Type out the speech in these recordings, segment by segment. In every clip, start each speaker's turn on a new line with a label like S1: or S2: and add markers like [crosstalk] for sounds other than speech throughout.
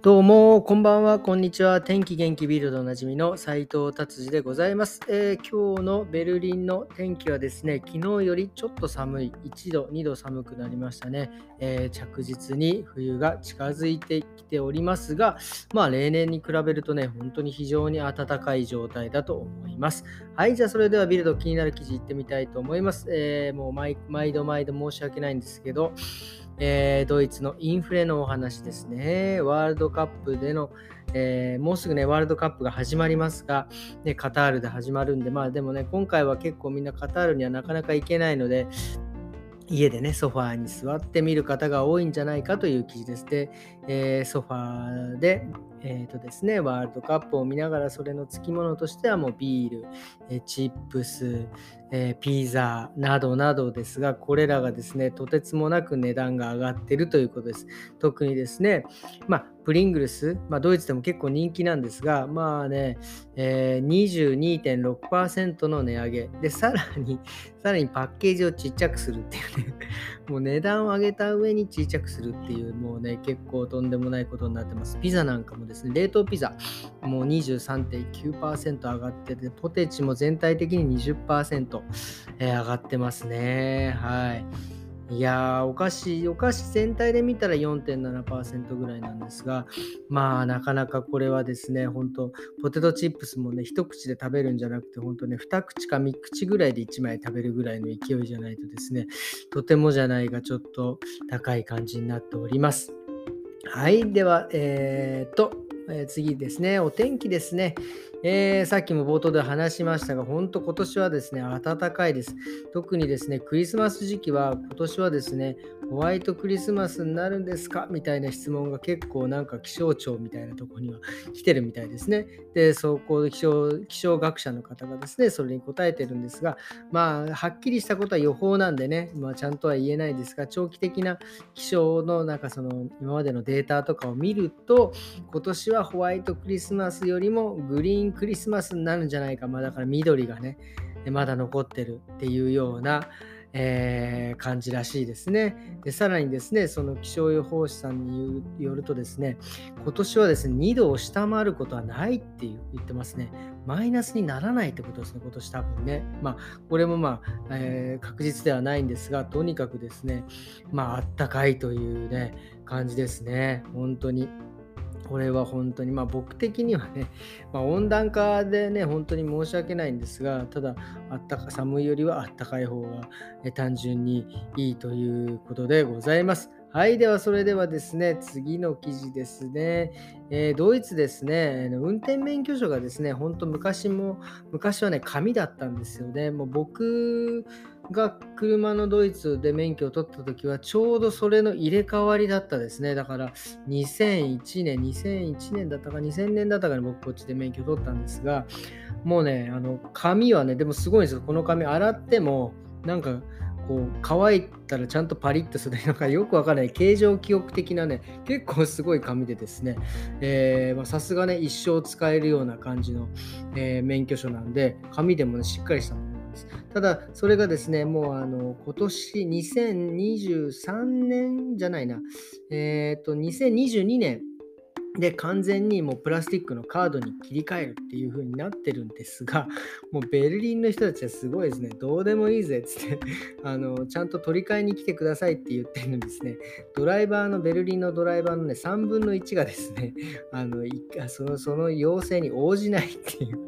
S1: どうも、こんばんは、こんにちは。天気元気ビルドおなじみの斉藤達治でございます、えー、今日のベルリンの天気はですね、昨日よりちょっと寒い、1度、2度寒くなりましたね。えー、着実に冬が近づいてきておりますが、まあ例年に比べるとね、本当に非常に暖かい状態だと思います。はい、じゃあそれではビルド気になる記事いってみたいと思います。えー、もう毎度毎度申し訳ないんですけど、えー、ドイツのインフレのお話ですね。ワールドカップでの、えー、もうすぐね、ワールドカップが始まりますが、ね、カタールで始まるんで、まあでもね、今回は結構みんなカタールにはなかなか行けないので、家でね、ソファーに座ってみる方が多いんじゃないかという記事です。で、えー、ソファーで、えーとですね、ワールドカップを見ながらそれの付き物としてはもうビール、えチップス、え、ピザなどなどですが、これらがですね、とてつもなく値段が上がってるということです。特にですね、まあ、プリングルス、まあ、ドイツでも結構人気なんですが、まあね、えー、22.6%の値上げ。で、さらに、さらにパッケージをちっちゃくするっていうね、もう値段を上げた上にちっちゃくするっていう、もうね、結構ととんでもないことになってます。ピザなんかもですね、冷凍ピザ、もう23.9%上がってて、ポテチも全体的に20%、えー、上がってますね。はい。いやー、お菓子、お菓子全体で見たら4.7%ぐらいなんですが、まあ、なかなかこれはですね、本当ポテトチップスもね、一口で食べるんじゃなくて、本当ね、二口か三口ぐらいで1枚食べるぐらいの勢いじゃないとですね、とてもじゃないがちょっと高い感じになっております。はい、では、えー、っと、えー、次ですね、お天気ですね。えー、さっきも冒頭で話しましたが、本当今年はですね、暖かいです。特にですね、クリスマス時期は今年はですね、ホワイトクリスマスになるんですか？みたいな質問が結構なんか気象庁みたいなとこには [laughs] 来てるみたいですね。で、そこで気象気象学者の方がですね、それに答えてるんですが、まあ、はっきりしたことは予報なんでね、まあ、ちゃんとは言えないですが、長期的な気象のなんかその今までのデータとかを見ると、今年はホワイトクリスマスよりもグリーンクリスマスになるんじゃないか、まあ、だから緑がね、まだ残ってるっていうような、えー、感じらしいですねで。さらにですね、その気象予報士さんによるとですね、今年はですね、2度を下回ることはないって言ってますね。マイナスにならないってことですね、今年多分ね。まあ、これもまあ、えー、確実ではないんですが、とにかくですね、まあ、あったかいというね、感じですね。本当に。これは本当に、まあ僕的にはね、[laughs] まあ、温暖化でね、本当に申し訳ないんですが、ただ、あったか寒いよりはあったかい方が、え単純にいいということでございます。はい、ではそれではですね、次の記事ですね。えー、ドイツですね、運転免許証がですね、本当昔も、昔はね、紙だったんですよね。もう僕が車のドイツで免許を取った時はちょうどそれの入れ替わりだったですね。だから2001年、2001年だったか2000年だったかに僕こっちで免許を取ったんですが、もうね、あの紙はね、でもすごいんですよ。この紙洗ってもなんかこう乾いたらちゃんとパリッとするなんかよくわからない形状記憶的なね結構すごい紙でですねさすがね一生使えるような感じの、えー、免許証なんで紙でもねしっかりしたもの。ただ、それがですね、もうあの今年2023年じゃないな、えっ、ー、と、2022年で、完全にもうプラスチックのカードに切り替えるっていう風になってるんですが、[laughs] もうベルリンの人たちはすごいですね、どうでもいいぜっつって [laughs] あの、ちゃんと取り替えに来てくださいって言ってるんですね。ドライバーの、ベルリンのドライバーのね、3分の1がですね、あのそのその要請に応じないっていう。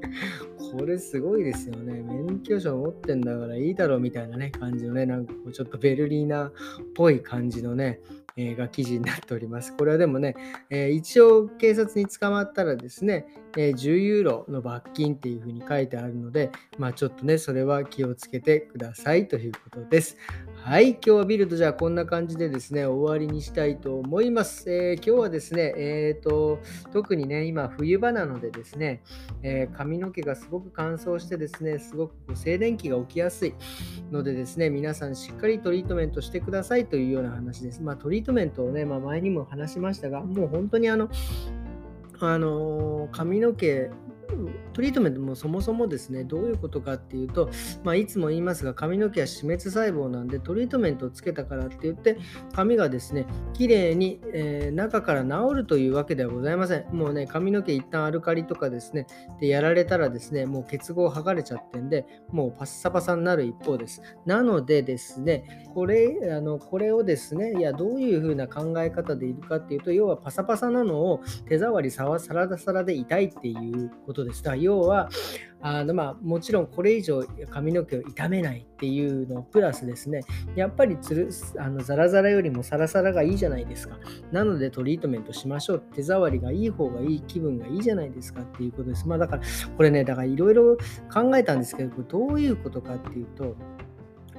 S1: これすごいですよね。免許証持ってんだからいいだろうみたいなね、感じのね、なんかこうちょっとベルリーナっぽい感じのね、え、が記事になっております。これはでもね、えー、一応警察に捕まったらですね、えー、10ユーロの罰金っていうふうに書いてあるので、まあちょっとね、それは気をつけてくださいということです。はい、今日はビルドじゃあこんな感じでですね、終わりにしたいと思います。えー、今日はですね、えーと、特にね、今冬場なのでですね、えー、髪の毛がすごく乾燥してですね、すごく静電気が起きやすいのでですね、皆さんしっかりトリートメントしてくださいというような話です。まあトリートメントをね、まあ、前にも話しましたが、もう本当にあの、あの髪の毛トリートメントもそもそもですね、どういうことかっていうと、まあ、いつも言いますが、髪の毛は死滅細胞なんで、トリートメントをつけたからって言って、髪がですね、綺麗に、えー、中から治るというわけではございません。もうね、髪の毛一旦アルカリとかですね、でやられたらですね、もう結合剥がれちゃってんで、もうパッサパサになる一方です。なのでですね、これあのこれをですね、いや、どういうふうな考え方でいるかっていうと、要はパサパサなのを手触りサラダサラで痛いっていうことです。だから要は、あのまあ、もちろんこれ以上髪の毛を傷めないっていうのプラスですね、やっぱりつるあのザラザラよりもサラサラがいいじゃないですか。なのでトリートメントしましょう。手触りがいい方がいい、気分がいいじゃないですかっていうことです。まあだから、これね、だからいろいろ考えたんですけど、これどういうことかっていうと、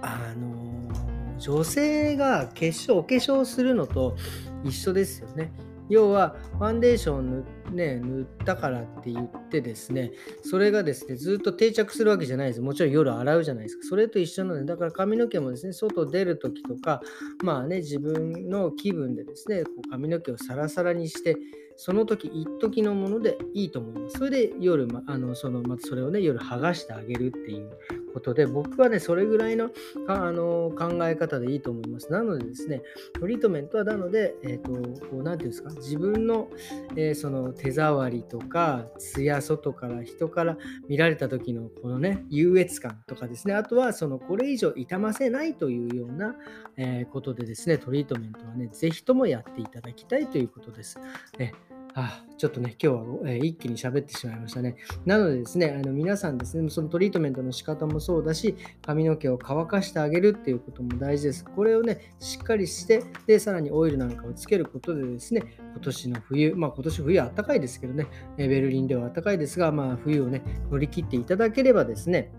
S1: あの女性が化粧お化粧するのと一緒ですよね。要はファンデーション塗,、ね、塗ったからって言ってですねそれがですねずっと定着するわけじゃないですもちろん夜洗うじゃないですかそれと一緒なのでだから髪の毛もですね外出る時とかまあね自分の気分でですねこう髪の毛をサラサラにしてその時一時のものでいいと思います。それで夜、ま、あのそのまたそれをね夜剥がしてあげるっていうことで僕はねそれぐらいのあの考え方でいいと思います。なのでですねトリートメントはなのでえっ、ー、とこう何て言うんですか自分の,、えー、その手触りとか艶外から人から見られた時のこのね優越感とかですねあとはそのこれ以上傷ませないというような、えー、ことでですねトリートメントはね是非ともやっていただきたいということです。ねあちょっとね、今日は、えー、一気に喋ってしまいましたね。なのでですね、あの皆さんですね、そのトリートメントの仕方もそうだし、髪の毛を乾かしてあげるっていうことも大事です。これをね、しっかりして、で、さらにオイルなんかをつけることでですね、今年の冬、まあ今年冬は暖かいですけどね、ベルリンでは暖かいですが、まあ冬をね、乗り切っていただければですね、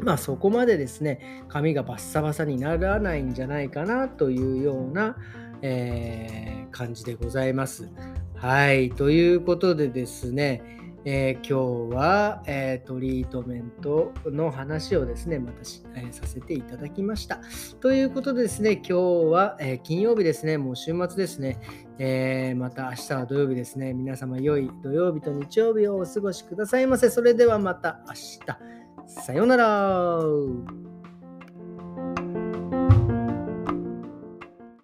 S1: まあそこまでですね、髪がバッサバサにならないんじゃないかなというような、えー、感じでございます。はい、ということでですね、えー、今日は、えー、トリートメントの話をですね、また、えー、させていただきました。ということでですね、今日は、え金曜日ですね、もう週末ですね、えまた明日は土曜日ですね、皆様良い土曜日と日曜日をお過ごしくださいませ。それではまた明日。さようなら。